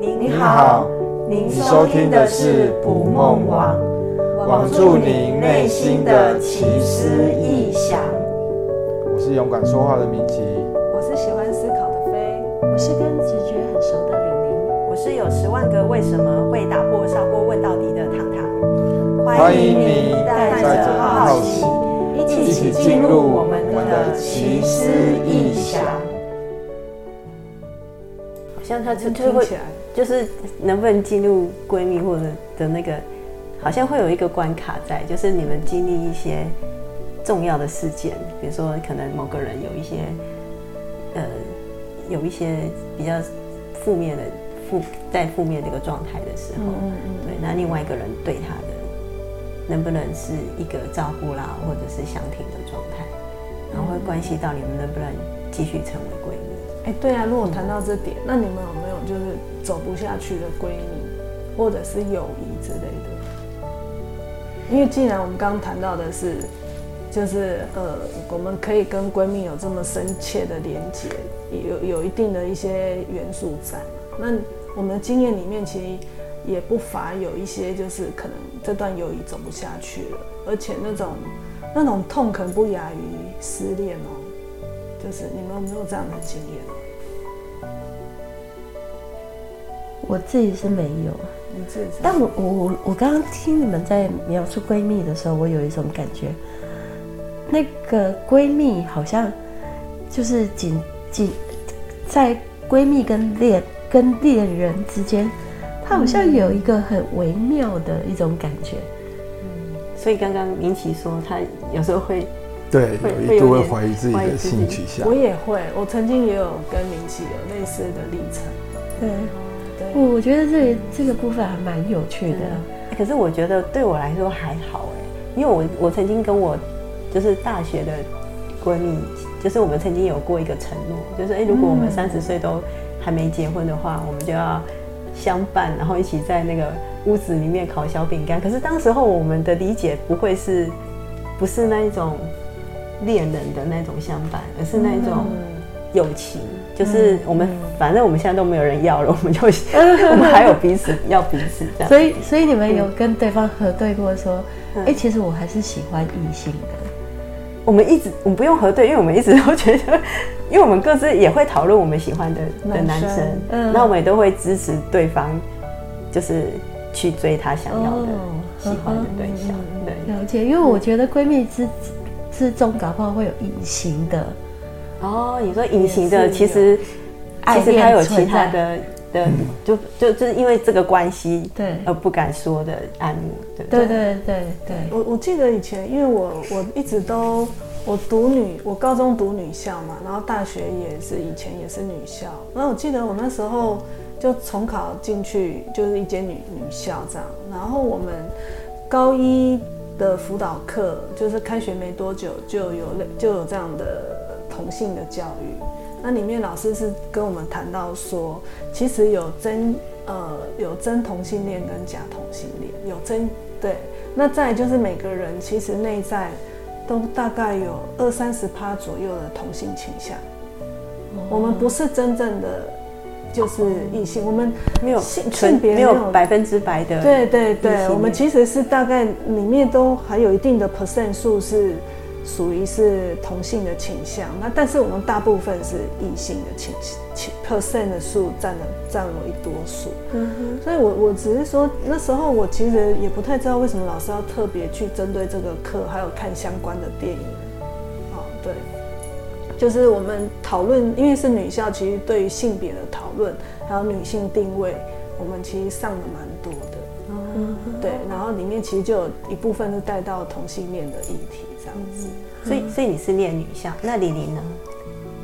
您好，您收听的是《捕梦网》，网住您内心的奇思异想。我是勇敢说话的明奇，我是喜欢思考的飞，我是跟直觉很熟的玲玲，我是有十万个为什么会打破砂锅问到底的糖糖。欢迎你带着好奇，一起进入我们的奇思异想。好像他就就会。就是能不能进入闺蜜或者的那个，好像会有一个关卡在，就是你们经历一些重要的事件，比如说可能某个人有一些，呃，有一些比较负面的负在负面这个状态的时候，嗯嗯，对，那另外一个人对他的能不能是一个照顾啦，或者是相挺的状态，然后会关系到你们能不能继续成为闺蜜。哎，对啊，如果谈到这点，那你们有没有就是走不下去的闺蜜，或者是友谊之类的？因为既然我们刚刚谈到的是，就是呃，我们可以跟闺蜜有这么深切的连接，有有一定的一些元素在。那我们的经验里面，其实也不乏有一些，就是可能这段友谊走不下去了，而且那种那种痛可能不亚于失恋哦。就是你们有没有这样的经验？我自己是没有，你自己。但我我我我刚刚听你们在描述闺蜜的时候，我有一种感觉，那个闺蜜好像就是仅仅在闺蜜跟恋跟恋人之间，她好像有一个很微妙的一种感觉。嗯，所以刚刚明奇说，她有时候会对有一度会怀疑自己的性取向。我也会，我曾经也有跟明奇有类似的历程。对。我我觉得这这个部分还蛮有趣的，可是我觉得对我来说还好哎，因为我我曾经跟我就是大学的闺蜜，就是我们曾经有过一个承诺，就是哎，如果我们三十岁都还没结婚的话，我们就要相伴，然后一起在那个屋子里面烤小饼干。可是当时候我们的理解不会是，不是那一种恋人的那种相伴，而是那一种友情。就是我们，反正我们现在都没有人要了，我们就 我们还有彼此要彼此这样。所以，所以你们有跟对方核对过说，哎，其实我还是喜欢异性的。我们一直，我们不用核对，因为我们一直都觉得，因为我们各自也会讨论我们喜欢的的男生，嗯，那我们也都会支持对方，就是去追他想要的、喜欢的对象。对，了解。因为我觉得闺蜜之之中，搞不好会有隐形的。哦，你说隐形的，其实其实他有其他的的，就就就是因为这个关系，对，而不敢说的暗慕，对对？对对对。我我记得以前，因为我我一直都我读女，我高中读女校嘛，然后大学也是以前也是女校，然后我记得我那时候就重考进去，就是一间女女校这样，然后我们高一的辅导课，就是开学没多久就有就有这样的。同性的教育，那里面老师是跟我们谈到说，其实有真呃有真同性恋跟假同性恋，有真对，那再就是每个人其实内在都大概有二三十趴左右的同性倾向，哦、我们不是真正的就是异性，我们没有性性别没有百分之百的，对对对，我们其实是大概里面都还有一定的 percent 数是。属于是同性的倾向，那但是我们大部分是异性的倾倾 percent 的数占了占了一多数，嗯哼，所以我我只是说那时候我其实也不太知道为什么老师要特别去针对这个课，还有看相关的电影，哦，对，就是我们讨论，因为是女校，其实对于性别的讨论还有女性定位，我们其实上的蛮嗯，对，然后里面其实就有一部分是带到同性恋的议题。这样子，所以所以你是念女校，那李玲呢？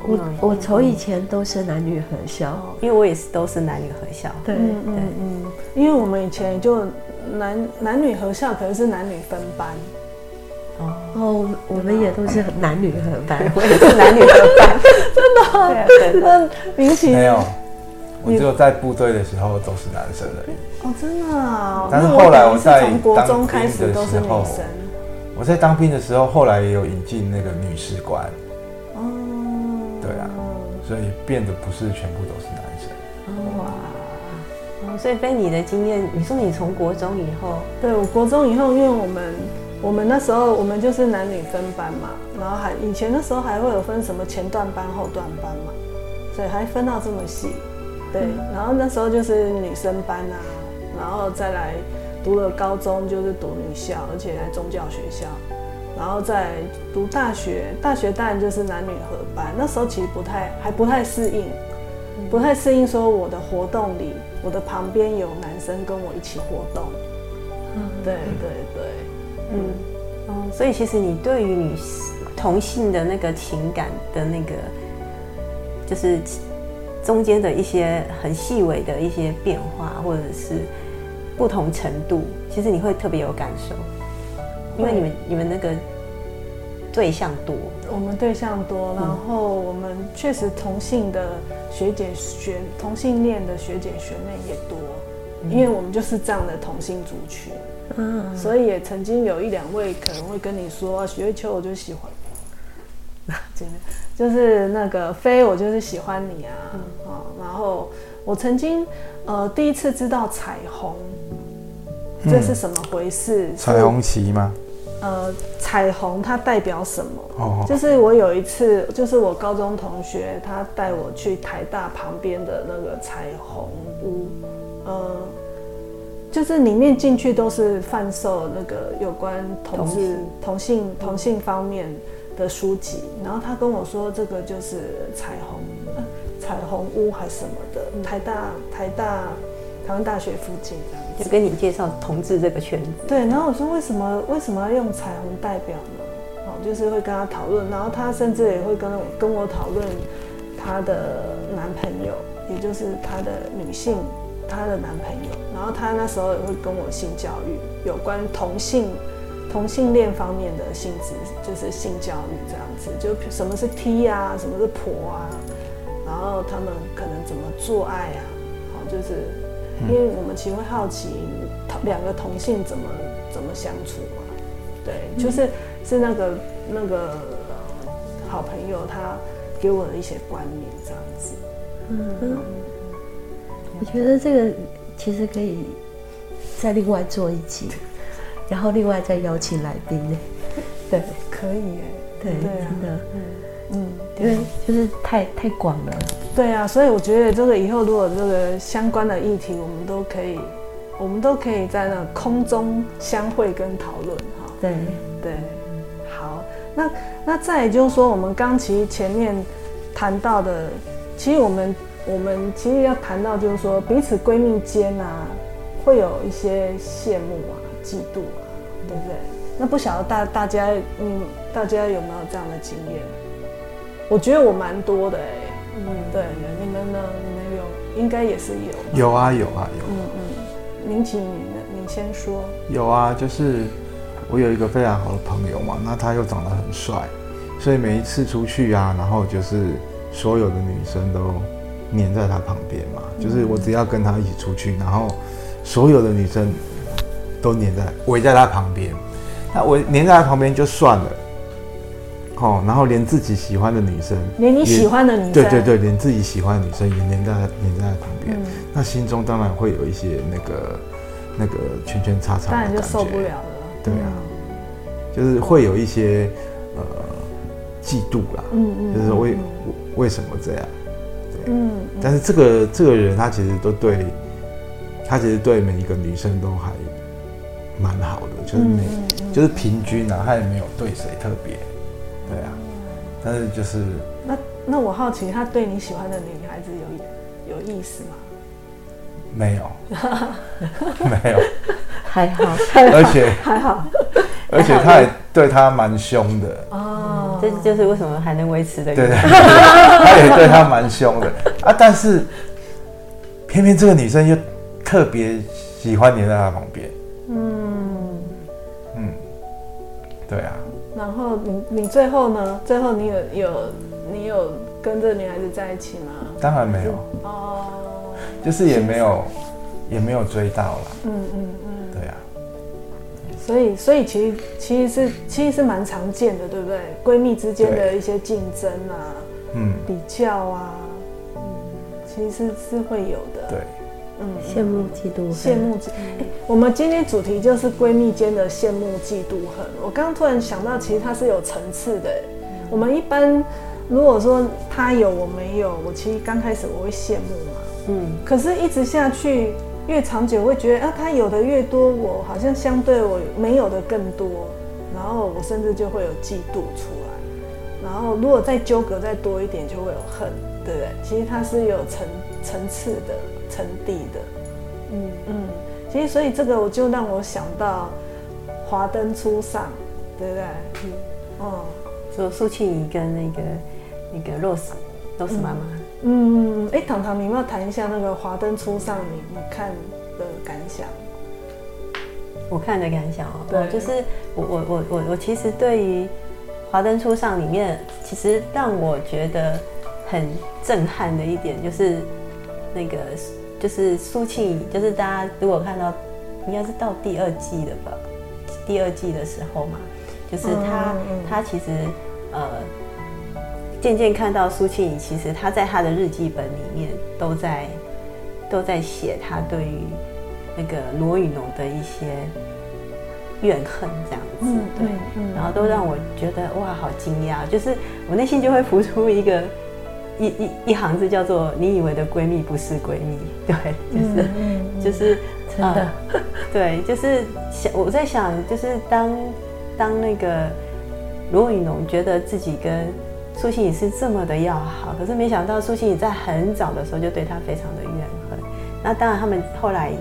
我我从以前都是男女合校，因为我也是都是男女合校。对嗯嗯嗯，因为我们以前就男男女合校，可能是男女分班。哦，我们也都是男女合班，我也是男女合班，真的。对 那明星没有，我只有在部队的时候都是男生而已。哦，真的啊？但是后来我在从国中开始都是女生。我在当兵的时候，后来也有引进那个女士官，哦，对啊，所以变得不是全部都是男生。哇，哦，所以被你的经验，你说你从国中以后，对我国中以后，因为我们我们那时候我们就是男女分班嘛，然后还以前那时候还会有分什么前段班后段班嘛，所以还分到这么细。对，然后那时候就是女生班啊，然后再来读了高中就是读女校，而且在宗教学校，然后再读大学，大学当然就是男女合班。那时候其实不太还不太适应，不太适应说我的活动里，我的旁边有男生跟我一起活动。嗯，对对对，嗯，哦，所以其实你对于女同性的那个情感的那个，就是。中间的一些很细微的一些变化，或者是不同程度，其实你会特别有感受，因为你们你们那个对象多，我们对象多，然后我们确实同性的学姐学同性恋的学姐学妹也多，因为我们就是这样的同性族群，嗯，所以也曾经有一两位可能会跟你说，许魏秋，我就喜欢。真的就是那个飞，我就是喜欢你啊，嗯、然后我曾经呃第一次知道彩虹，这是什么回事？嗯、彩虹旗吗？呃，彩虹它代表什么？哦，就是我有一次，就是我高中同学他带我去台大旁边的那个彩虹屋，呃，就是里面进去都是贩售那个有关同志同性同性方面。的书籍，然后他跟我说，这个就是彩虹，彩虹屋还是什么的，台大台大台湾大学附近这样，就跟你介绍同志这个圈子。对，然后我说为什么为什么要用彩虹代表呢？哦，就是会跟他讨论，然后他甚至也会跟我跟我讨论他的男朋友，也就是他的女性，他的男朋友，然后他那时候也会跟我性教育，有关同性。同性恋方面的性质就是性教育这样子，就什么是 T 啊，什么是婆啊，然后他们可能怎么做爱啊，好，就是因为我们其实会好奇两个同性怎么怎么相处嘛，对，就是是那个那个好朋友他给我的一些观念这样子，嗯，我觉得这个其实可以再另外做一集。然后另外再邀请来宾呢？对，可以耶。对，真的，嗯嗯，因为就是太太广了。对啊，所以我觉得这个以后如果这个相关的议题，我们都可以，我们都可以在那空中相会跟讨论哈。对对，好，那那再就是说，我们刚其实前面谈到的，其实我们我们其实要谈到就是说，彼此闺蜜间啊，会有一些羡慕啊。嫉妒啊，对不对？那不晓得大大家，嗯，大家有没有这样的经验？我觉得我蛮多的哎，嗯，对，你们呢？你们有，应该也是有。有啊，有啊，有。嗯嗯，林奇，你你先说。有啊，就是我有一个非常好的朋友嘛，那他又长得很帅，所以每一次出去啊，然后就是所有的女生都黏在他旁边嘛，就是我只要跟他一起出去，然后所有的女生。都黏在围在他旁边，那围黏在他旁边就算了，哦，然后连自己喜欢的女生，连你喜欢的女生，对对对，连自己喜欢的女生也黏在黏在他旁边，嗯、那心中当然会有一些那个那个圈圈叉叉当然就受不了了。对啊，嗯、就是会有一些呃嫉妒啦，嗯嗯，就是为、嗯、为什么这样？对，嗯，但是这个这个人他其实都对，他其实对每一个女生都还。蛮好的，就是每，嗯嗯嗯、就是平均啊，他也没有对谁特别，对啊，但是就是那那我好奇，他对你喜欢的女孩子有有意思吗？没有，没有，还好，而且 还好，而且他也对他蛮凶的。哦，这就是为什么还能维持的，对对，他也对他蛮凶的。啊，但是偏偏这个女生又特别喜欢黏在他旁边。嗯嗯，对啊。然后你你最后呢？最后你有有你有跟这个女孩子在一起吗？当然没有哦，就是也没有也没有追到了。嗯嗯嗯，对啊。所以所以其实其实是其实是蛮常见的，对不对？闺蜜之间的一些竞争啊，嗯，比较啊，嗯，其实是是会有的。对。嗯，羡慕嫉妒恨，羡慕嫉。哎，我们今天主题就是闺蜜间的羡慕嫉妒恨。我刚刚突然想到，其实它是有层次的。我们一般如果说他有我没有，我其实刚开始我会羡慕嘛，嗯，可是一直下去，越长久会觉得啊，他有的越多，我好像相对我没有的更多，然后我甚至就会有嫉妒出来。然后如果再纠葛再多一点，就会有恨，对不对？其实它是有层层次的。层地的，嗯嗯，其实所以这个我就让我想到华灯初上，对不对？嗯哦，就苏庆仪跟那个那个 Rose，Rose 妈妈。嗯嗯，哎，糖糖，你要不要谈一下那个华灯初上你你看的感想？我看的感想哦，对，就是我我我我我其实对于华灯初上里面，其实让我觉得很震撼的一点就是那个。就是苏庆仪，就是大家如果看到，应该是到第二季了吧？第二季的时候嘛，就是他，他其实呃，渐渐看到苏庆仪，其实他在他的日记本里面都在都在写他对于那个罗雨农的一些怨恨，这样子，嗯、对，嗯、然后都让我觉得哇，好惊讶，就是我内心就会浮出一个。一一一行字叫做“你以为的闺蜜不是闺蜜”，对，就是、嗯嗯、就是真的、呃，对，就是想我在想，就是当当那个罗雨农觉得自己跟苏欣怡是这么的要好，可是没想到苏欣怡在很早的时候就对他非常的怨恨。那当然，他们后来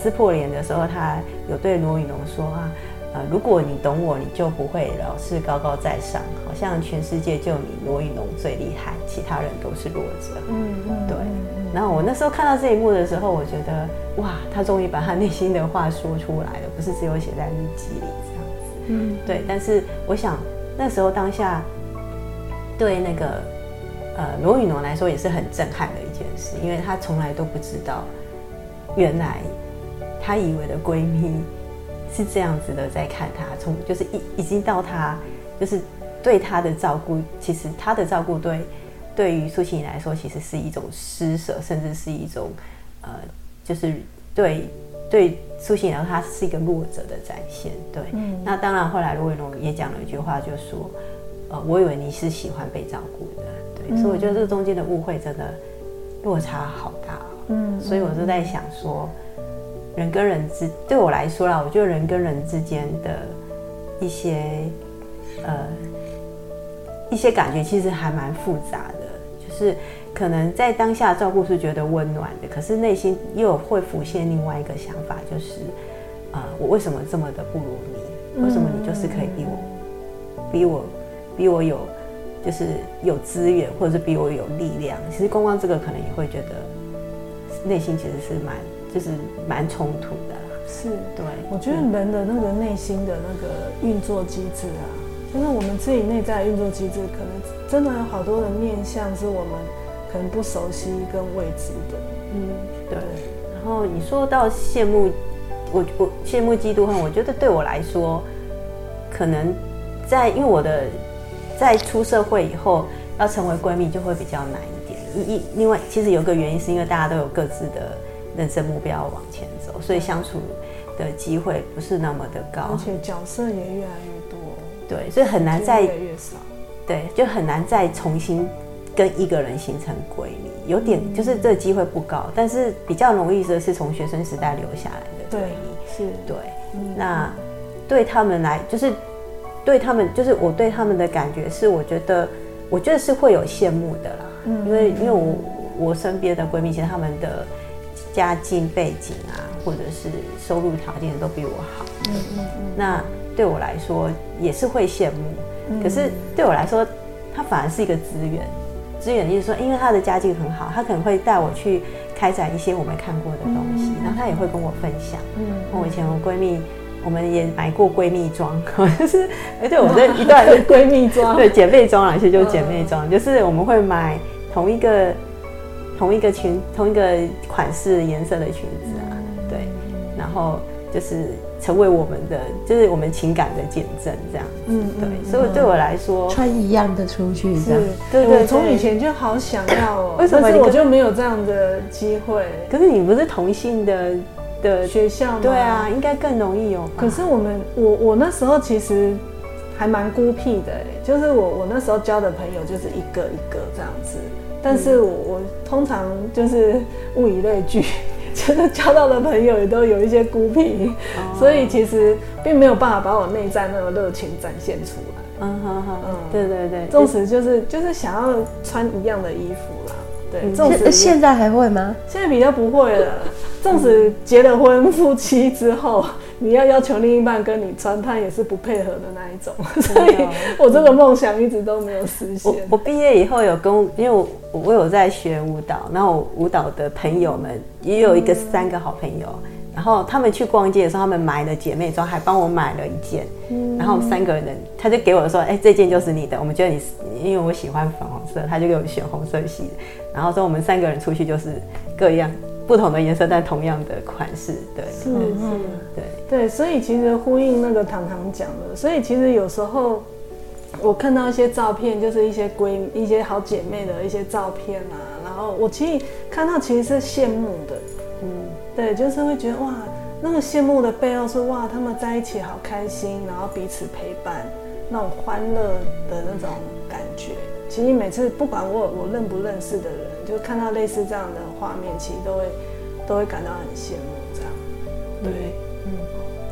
撕破脸的时候，他有对罗雨农说啊。呃，如果你懂我，你就不会老是高高在上，好像全世界就你罗雨农最厉害，其他人都是弱者。嗯嗯，对。然后我那时候看到这一幕的时候，我觉得哇，他终于把他内心的话说出来了，不是只有写在日记里这样子。嗯，对。但是我想那时候当下对那个呃罗雨侬来说也是很震撼的一件事，因为他从来都不知道，原来他以为的闺蜜。是这样子的，在看他，从就是已已经到他，就是对他的照顾，其实他的照顾对对于苏庆仪来说，其实是一种施舍，甚至是一种呃，就是对对苏庆仪来说，他是一个弱者的展现。对，嗯、那当然后来罗伟龙也讲了一句话，就说呃，我以为你是喜欢被照顾的，对，嗯、所以我觉得这个中间的误会真的落差好大。嗯，所以我就在想说。人跟人之，对我来说啦，我觉得人跟人之间的一些呃一些感觉，其实还蛮复杂的。就是可能在当下照顾是觉得温暖的，可是内心又会浮现另外一个想法，就是啊、我为什么这么的不如你？为什么你就是可以比我比我比我有就是有资源，或者是比我有力量？其实光光这个可能也会觉得内心其实是蛮。就是蛮冲突的，是对。我觉得人的那个内心的那个运作机制啊，就是我们自己内在运作机制，可能真的有好多的面向是我们可能不熟悉跟未知的。嗯，对。然后你说到羡慕，我我羡慕嫉妒恨，我觉得对我来说，可能在因为我的在出社会以后要成为闺蜜就会比较难一点。一另外，其实有个原因是因为大家都有各自的。人生目标往前走，所以相处的机会不是那么的高，而且角色也越来越多。对，所以很难再越来越少。对，就很难再重新跟一个人形成闺蜜，有点就是这机会不高，但是比较容易的是从学生时代留下来的闺蜜。是，对。那对他们来，就是对他们，就是我对他们的感觉是，我觉得，我觉得是会有羡慕的啦。嗯，因为因为我我身边的闺蜜，其实他们的。家境背景啊，或者是收入条件都比我好，嗯嗯嗯，那对我来说也是会羡慕。嗯、可是对我来说，他反而是一个资源。资源就是说，因为他的家境很好，他可能会带我去开展一些我没看过的东西，嗯、然后他也会跟我分享。嗯，我以前我闺蜜，我们也买过闺蜜装，就是哎，对我们这 一段闺蜜装，对姐妹装啊，其实就是姐妹装，就是我们会买同一个。同一个裙，同一个款式颜色的裙子啊，对，然后就是成为我们的，就是我们情感的见证，这样。嗯，对。所以对我来说，穿一样的出去，这样。对对，从以前就好想要哦。为什么我就没有这样的机会？可是你不是同性的的学校吗？对啊，应该更容易有。可是我们，我我那时候其实还蛮孤僻的，就是我我那时候交的朋友就是一个一个这样子。但是我我通常就是物以类聚，就是交到的朋友也都有一些孤僻，哦、所以其实并没有办法把我内在那个热情展现出来。嗯哼哼，嗯，对对对，纵使就是就是想要穿一样的衣服啦，对，纵使、嗯、现在还会吗？现在比较不会了，纵使结了婚夫妻之后。你要要求另一半跟你穿，他也是不配合的那一种，所以我这个梦想一直都没有实现。我我毕业以后有跟，因为我我有在学舞蹈，然后舞蹈的朋友们也有一个三个好朋友，然后他们去逛街的时候，他们买了姐妹装，还帮我买了一件，然后三个人他就给我说，哎、欸，这件就是你的，我们觉得你因为我喜欢粉红色，他就给我选红色系的，然后说我们三个人出去就是各样。不同的颜色，但同样的款式，对，是，是，对，对，所以其实呼应那个糖糖讲的，所以其实有时候我看到一些照片，就是一些闺一些好姐妹的一些照片啊，然后我其实看到其实是羡慕的，嗯，对，就是会觉得哇，那个羡慕的背后是哇，他们在一起好开心，然后彼此陪伴，那种欢乐的那种感觉。其实每次不管我我认不认识的人，就看到类似这样的画面，其实都会都会感到很羡慕。这样，对，嗯，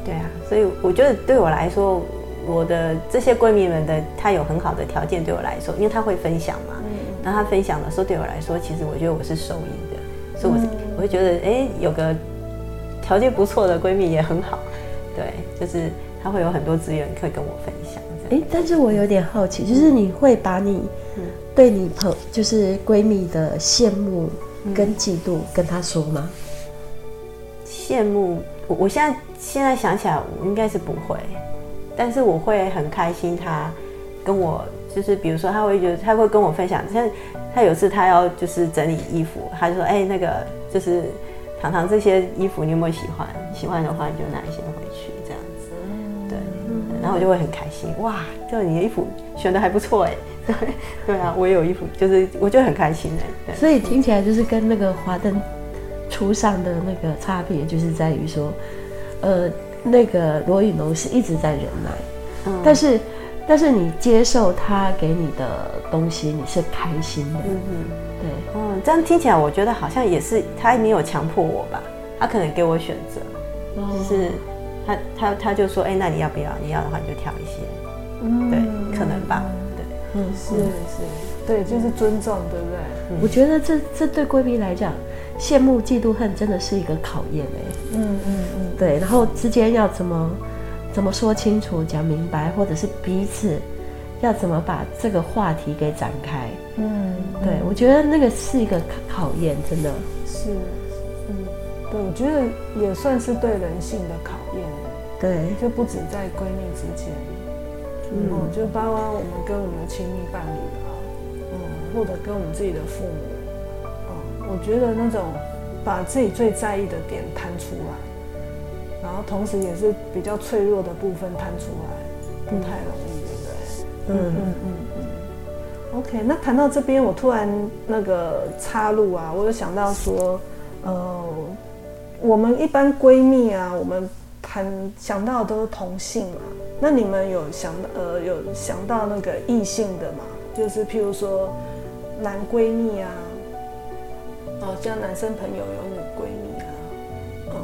对啊，所以我觉得对我来说，我的这些闺蜜们的，她有很好的条件，对我来说，因为她会分享嘛，嗯，然后她分享的时候，对我来说，其实我觉得我是受益的，所以我是我会觉得，哎，有个条件不错的闺蜜也很好，对，就是她会有很多资源可以跟我分享。哎，但是我有点好奇，就是你会把你对你朋就是闺蜜的羡慕跟嫉妒跟她说吗？羡慕，我我现在现在想起来，我应该是不会，但是我会很开心，她跟我就是比如说，她会觉得她会跟我分享，像她有次她要就是整理衣服，她就说，哎，那个就是糖糖这些衣服你有没有喜欢？喜欢的话你就拿一些。然后我就会很开心，哇，就你的衣服选的还不错哎，对 对啊，我也有衣服，就是我就很开心哎。所以听起来就是跟那个华灯初上的那个差别，就是在于说，呃，那个罗宇龙是一直在忍耐，嗯，但是但是你接受他给你的东西，你是开心的，嗯嗯，对，嗯，这样听起来我觉得好像也是他没有强迫我吧，他可能给我选择，哦，就是。他他他就说，哎、欸，那你要不要？你要的话，你就挑一些。嗯，对，可能吧。对，嗯，是是，对，就是尊重，对不对？嗯、我觉得这这对闺蜜来讲，羡慕、嫉妒、恨真的是一个考验哎。嗯嗯嗯，嗯对，然后之间要怎么怎么说清楚、讲明白，或者是彼此要怎么把这个话题给展开。嗯，对，我觉得那个是一个考验，真的是。嗯对，我觉得也算是对人性的考验。对，就不止在闺蜜之间，嗯，就包括我们跟我们的亲密伴侣啊，嗯，或者跟我们自己的父母，嗯，我觉得那种把自己最在意的点摊出来，然后同时也是比较脆弱的部分摊出来，不太容易，对不对？嗯嗯嗯嗯。OK，那谈到这边，我突然那个插入啊，我有想到说，呃。我们一般闺蜜啊，我们谈想到的都是同性嘛。那你们有想到呃有想到那个异性的吗？就是譬如说男闺蜜啊，哦，像男生朋友有女闺蜜啊，嗯，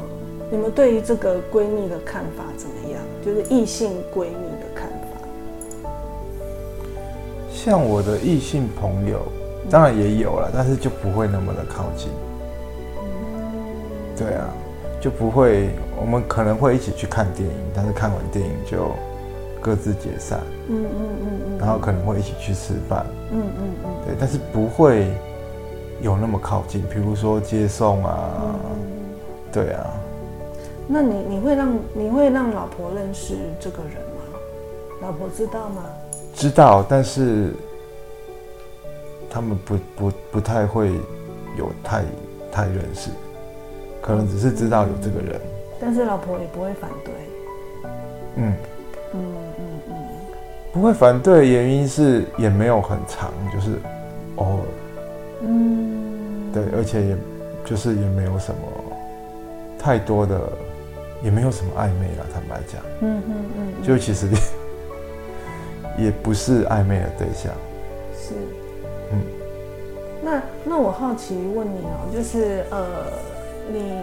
你们对于这个闺蜜的看法怎么样？就是异性闺蜜的看法。像我的异性朋友，当然也有了，但是就不会那么的靠近。对啊，就不会，我们可能会一起去看电影，但是看完电影就各自解散。嗯嗯嗯嗯。嗯，然后可能会一起去吃饭。嗯嗯嗯。嗯，对，但是不会有那么靠近，比如说接送啊。嗯，对啊。那你你会让你会让老婆认识这个人吗？老婆知道吗？知道，但是他们不不不太会有太太认识。可能只是知道有这个人，但是老婆也不会反对。嗯嗯嗯嗯，不会反对，原因是也没有很长，就是偶尔。嗯，对，而且也就是也没有什么太多的，也没有什么暧昧了，坦白讲。嗯嗯嗯，就其实也 也不是暧昧的对象。是。嗯。那那我好奇问你哦，就是呃，你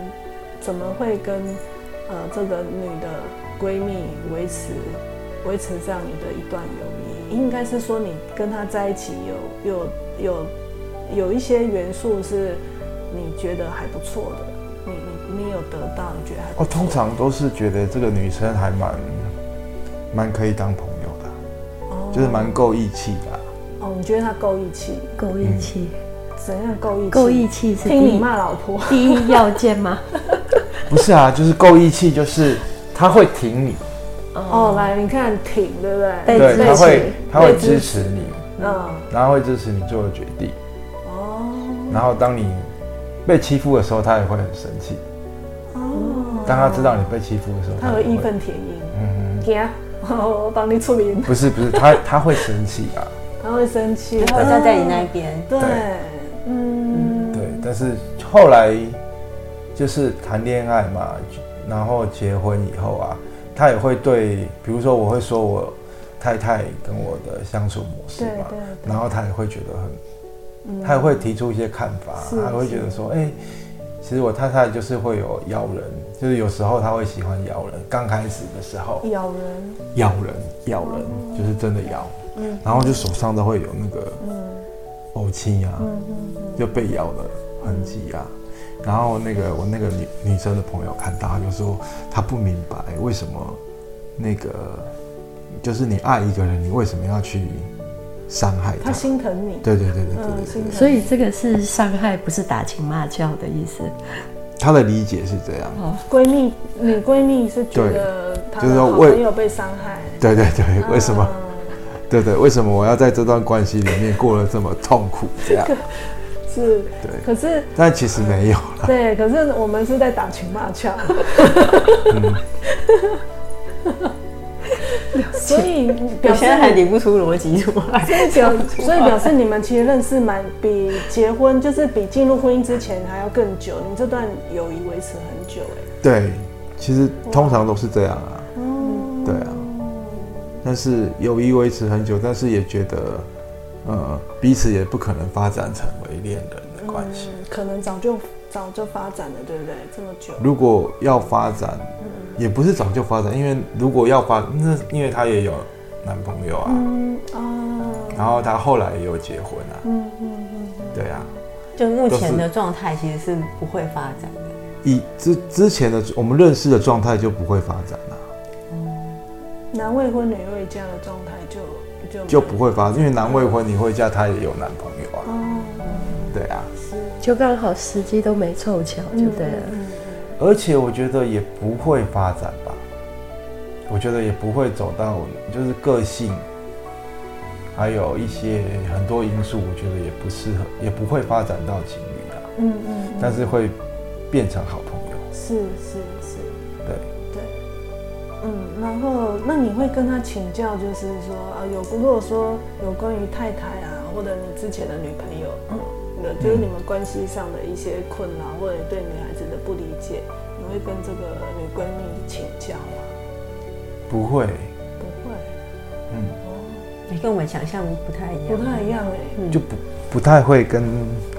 怎么会跟呃这个女的闺蜜维持维持这样你的一段友谊？应该是说你跟她在一起有有有有一些元素是你觉得还不错的，你你你有得到，你觉得还不错？哦，通常都是觉得这个女生还蛮蛮可以当朋友的，哦，就是蛮够义气的。哦，你觉得她够义气？够义气。嗯怎样够义气？够义气是听你骂老婆第一要件吗？不是啊，就是够义气，就是他会挺你。哦，来，你看挺，对不对？对，他会他会支持你，嗯，然后会支持你做的决定。哦。然后当你被欺负的时候，他也会很生气。哦。当他知道你被欺负的时候，他会义愤填膺。嗯。给啊，我 帮你处理。不是不是，他他会生气啊。他会生气，他会站在你那边。对。但是后来就是谈恋爱嘛，然后结婚以后啊，他也会对，比如说我会说我太太跟我的相处模式嘛，对对对，然后他也会觉得很，嗯、他也会提出一些看法，他会觉得说，哎、欸，其实我太太就是会有咬人，就是有时候他会喜欢咬人，刚开始的时候。咬人，咬人，咬人，嗯、就是真的咬，嗯，然后就手上都会有那个，嗯。呕青啊，就被咬的痕迹啊，然后那个我那个女女生的朋友看到，就说她不明白为什么那个就是你爱一个人，你为什么要去伤害他？他心疼你。对对对对对对，对。所以这个是伤害，不是打情骂俏的意思。她的理解是这样。哦，闺蜜女闺蜜是觉得她的好朋友被伤害。对对对，为什么？对对，为什么我要在这段关系里面过得这么痛苦？这样是，对，可是但其实没有了。对，可是我们是在打情骂俏。所以表现还理不出逻辑出来。所以表，所以表示你们其实认识蛮比结婚，就是比进入婚姻之前还要更久。你们这段友谊维持很久，哎。对，其实通常都是这样啊。嗯，对啊。但是友谊维持很久，但是也觉得，呃，彼此也不可能发展成为恋人的关系。嗯，可能早就早就发展了，对不对？这么久。如果要发展，嗯，也不是早就发展，因为如果要发，那因为他也有男朋友啊，嗯哦，然后他后来也有结婚啊，嗯嗯嗯，对啊，就目前的状态其实是不会发展的。以之之前的我们认识的状态就不会发展了。男未婚女未嫁的状态就就就不会发生，因为男未婚你会嫁，他也有男朋友啊。哦，对啊，是，就刚好时机都没凑巧，就对了。而且我觉得也不会发展吧，我觉得也不会走到，就是个性，还有一些很多因素，我觉得也不适合，也不会发展到情侣啊。嗯嗯，但是会变成好朋友。是是。嗯，然后那你会跟他请教，就是说啊，有如果说有关于太太啊，或者你之前的女朋友，嗯，就是你们关系上的一些困扰，或者对女孩子的不理解，你会跟这个女闺蜜请教吗？不会，不会，嗯，跟我们想象不太一样，不太一样哎，嗯，就不不太会跟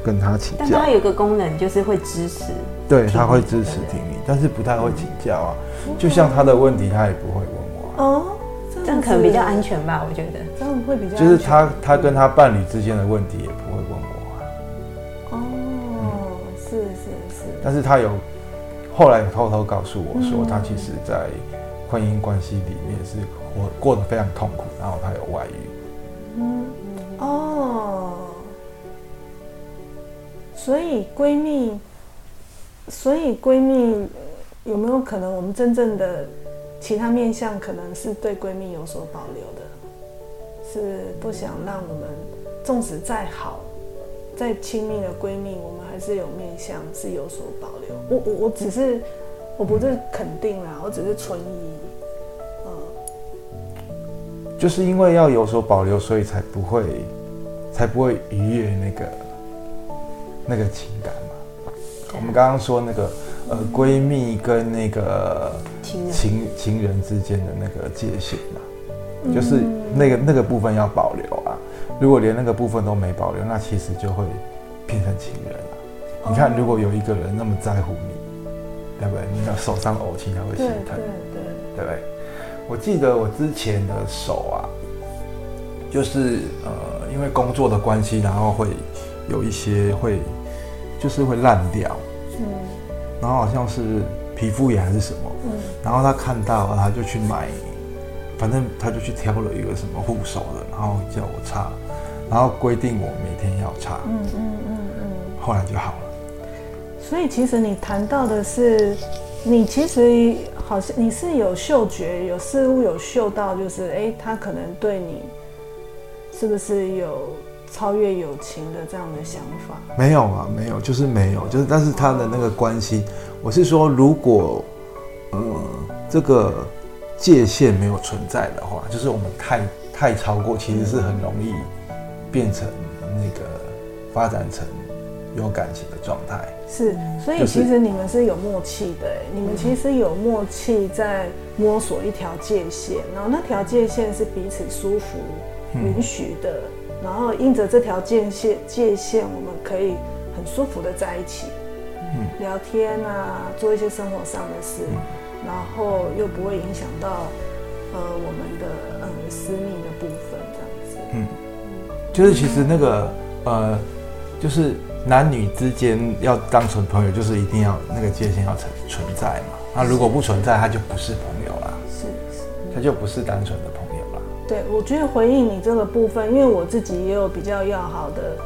跟他请教，但他有个功能就是会支持，对，他会支持听你，但是不太会请教啊。就像他的问题，他也不会问我哦，这样可能比较安全吧？我觉得。这样会比较就是他他跟他伴侣之间的问题也不会问我。哦，是是是。但是他有后来偷偷告诉我说，他其实，在婚姻关系里面是我过得非常痛苦，然后他有外遇。嗯哦，所以闺蜜，所以闺蜜。有没有可能，我们真正的其他面相可能是对闺蜜有所保留的，是不想让我们，纵使再好、再亲密的闺蜜，我们还是有面向是有所保留。我我我只是我不是肯定啦，我只是存疑。嗯，就是因为要有所保留，所以才不会，才不会逾越那个那个情感嘛。我们刚刚说那个呃闺蜜跟那个情情情人之间的那个界限嘛，就是那个那个部分要保留啊。如果连那个部分都没保留，那其实就会变成情人了。你看，如果有一个人那么在乎你，对不对？你的手上偶情还会心疼，对对对，对不对？我记得我之前的手啊，就是呃，因为工作的关系，然后会有一些会，就是会烂掉，嗯，然后好像是皮肤炎还是什么，嗯，然后他看到，他就去买，反正他就去挑了一个什么护手的，然后叫我擦。然后规定我每天要擦，嗯嗯嗯嗯，后来就好了。所以其实你谈到的是，你其实好像你是有嗅觉，有似乎有嗅到，就是哎，他可能对你是不是有超越友情的这样的想法？没有啊，没有，就是没有，就是但是他的那个关系，我是说，如果嗯这个界限没有存在的话，就是我们太太超过，其实是很容易。变成那个发展成有感情的状态，是，所以其实你们是有默契的，你们其实有默契在摸索一条界限，然后那条界限是彼此舒服、允许的，然后因着这条界限界限，我们可以很舒服的在一起，聊天啊，做一些生活上的事，然后又不会影响到呃我们的呃私密的部分，这样子，嗯。就是其实那个呃，就是男女之间要当成朋友，就是一定要那个界限要存存在嘛。那如果不存在，他就不是朋友啦。是是，他就不是单纯的朋友啦。对，我觉得回应你这个部分，因为我自己也有比较要好的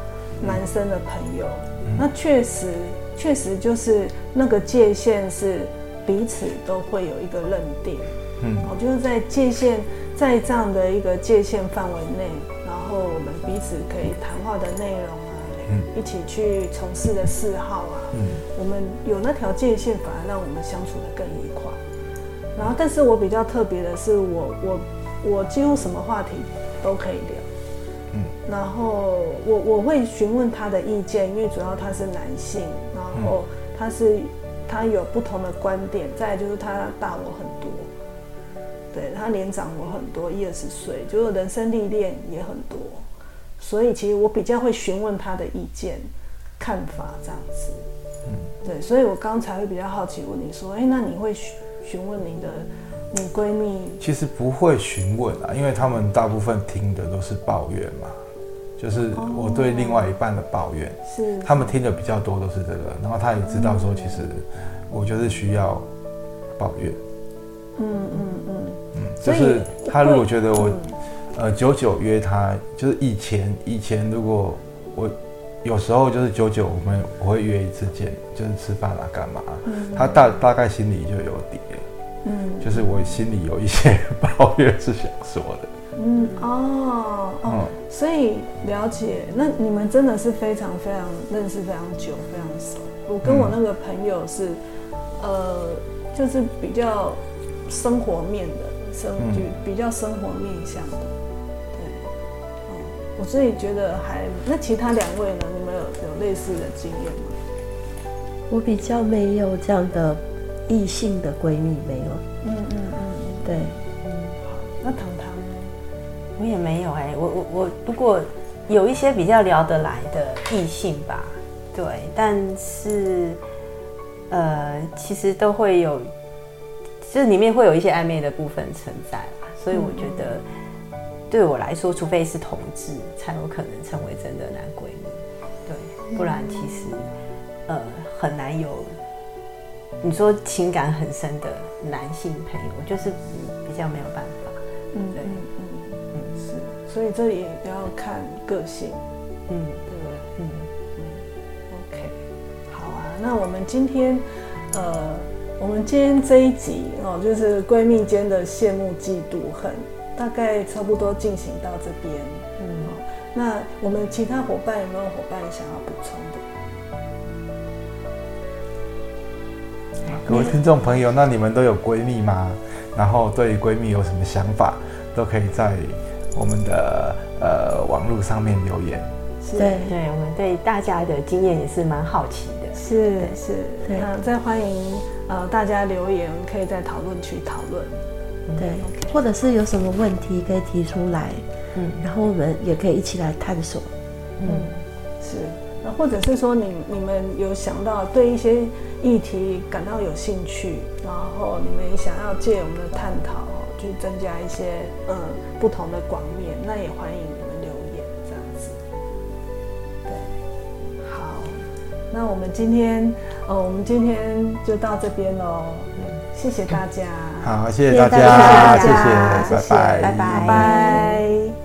男生的朋友，嗯、那确实确实就是那个界限是彼此都会有一个认定。嗯，我就是在界限在这样的一个界限范围内。然后我们彼此可以谈话的内容一起去从事的嗜好啊，嗯、我们有那条界限，反而让我们相处的更愉快。然后，但是我比较特别的是我，我我我几乎什么话题都可以聊。嗯、然后我我会询问他的意见，因为主要他是男性，然后他是他有不同的观点，再就是他大我很多。对，他年长我很多，一二十岁，就是人生历练也很多，所以其实我比较会询问他的意见、看法这样子。嗯，对，所以我刚才会比较好奇问你说，哎，那你会询询问你的你闺蜜？其实不会询问啊，因为他们大部分听的都是抱怨嘛，就是我对另外一半的抱怨，是他们听的比较多都是这个，然后他也知道说，其实我就是需要抱怨。嗯嗯嗯。就是他如果觉得我，呃，九九约他，就是以前以前如果我有时候就是九九我们我会约一次见，就是吃饭啊干嘛，他大大概心里就有底。了，嗯，就是我心里有一些抱怨是想说的，嗯哦哦，所以了解，那你们真的是非常非常认识非常久非常熟，我跟我那个朋友是，呃，就是比较生活面的。生就比较生活面向的，嗯，我自己觉得还那其他两位呢？你们有有类似的经验吗？我比较没有这样的异性的闺蜜，没有。嗯嗯嗯，对，嗯，好，那糖糖呢？我也没有哎、欸，我我我不过有一些比较聊得来的异性吧，对，但是呃，其实都会有。就是里面会有一些暧昧的部分存在吧，所以我觉得对我来说，除非是同志，才有可能成为真的男闺蜜。对，不然其实呃很难有你说情感很深的男性朋友，就是比较没有办法。嗯，对，嗯嗯是，所以这也要看个性。嗯，对不对？嗯嗯。OK，好啊，那我们今天呃。我们今天这一集哦，就是闺蜜间的羡慕、嫉妒、恨，大概差不多进行到这边。嗯，那我们其他伙伴有没有伙伴想要补充的？各位听众朋友，那你们都有闺蜜吗？然后对闺蜜有什么想法，都可以在我们的呃网络上面留言。是对，对，我们对大家的经验也是蛮好奇的。是是，那再欢迎呃大家留言，可以在讨论区讨论。对.或者是有什么问题可以提出来，嗯，然后我们也可以一起来探索。嗯，是，那或者是说你你们有想到对一些议题感到有兴趣，然后你们想要借我们的探讨去增加一些嗯不同的广面，那也欢迎你们留言这样子。对，好。那我们今天，呃，我们今天就到这边喽。谢谢大家。好，谢谢大家，谢谢，拜拜。拜拜。